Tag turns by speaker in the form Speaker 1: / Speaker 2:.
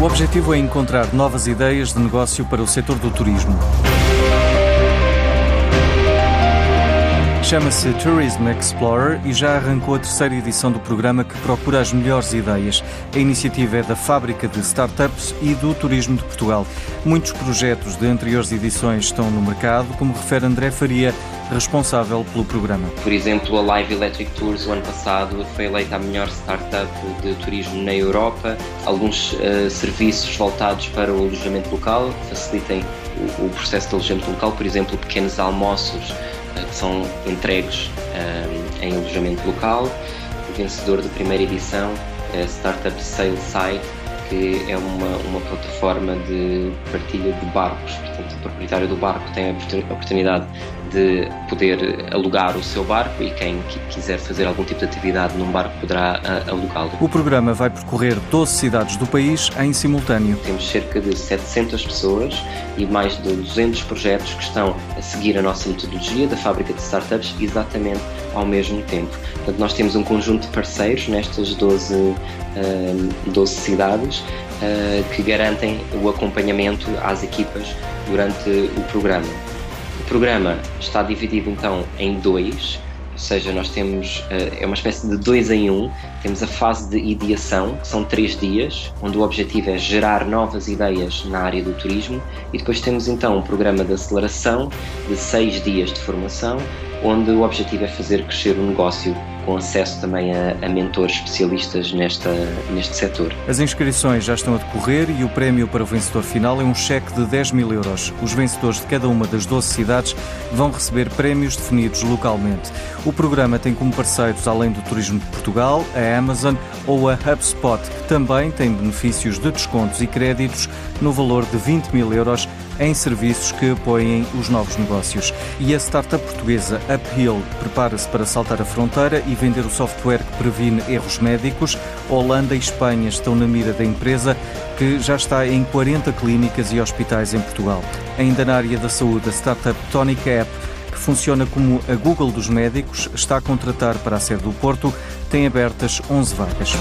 Speaker 1: O objetivo é encontrar novas ideias de negócio para o setor do turismo. Chama-se Tourism Explorer e já arrancou a terceira edição do programa que procura as melhores ideias. A iniciativa é da Fábrica de Startups e do Turismo de Portugal. Muitos projetos de anteriores edições estão no mercado, como refere André Faria, responsável pelo programa.
Speaker 2: Por exemplo, a Live Electric Tours, o ano passado, foi eleita a melhor startup de turismo na Europa. Alguns uh, serviços voltados para o alojamento local facilitem o, o processo de alojamento local, por exemplo, pequenos almoços eh, que são entregues um, em alojamento local. O vencedor da primeira edição a Startup Sale Site, que é uma, uma plataforma de partilha de barcos. Portanto, o proprietário do barco tem a oportunidade de poder alugar o seu barco e quem quiser fazer algum tipo de atividade num barco poderá ah, alugá-lo.
Speaker 1: O programa vai percorrer 12 cidades do país em simultâneo.
Speaker 2: Temos cerca de 700 pessoas e mais de 200 projetos que estão a seguir a nossa metodologia da fábrica de startups exatamente ao mesmo tempo. Portanto, nós temos um conjunto de parceiros nestas 12, uh, 12 cidades uh, que garantem o acompanhamento às equipas durante o programa programa está dividido então em dois, ou seja, nós temos, eh, é uma espécie de dois em um. Temos a fase de ideação, que são três dias, onde o objetivo é gerar novas ideias na área do turismo, e depois temos então um programa de aceleração de seis dias de formação, onde o objetivo é fazer crescer o negócio com acesso também a, a mentores especialistas nesta, neste setor.
Speaker 1: As inscrições já estão a decorrer e o prémio para o vencedor final é um cheque de 10 mil euros. Os vencedores de cada uma das 12 cidades vão receber prémios definidos localmente. O programa tem como parceiros, além do Turismo de Portugal, a Amazon ou a HubSpot, que também tem benefícios de descontos e créditos no valor de 20 mil euros em serviços que apoiem os novos negócios. E a startup portuguesa Uphill prepara-se para saltar a fronteira e vender o software que previne erros médicos. Holanda e Espanha estão na mira da empresa, que já está em 40 clínicas e hospitais em Portugal. Ainda na área da saúde, a startup Tonica App que funciona como a Google dos médicos, está a contratar para a sede do Porto, tem abertas 11 vagas.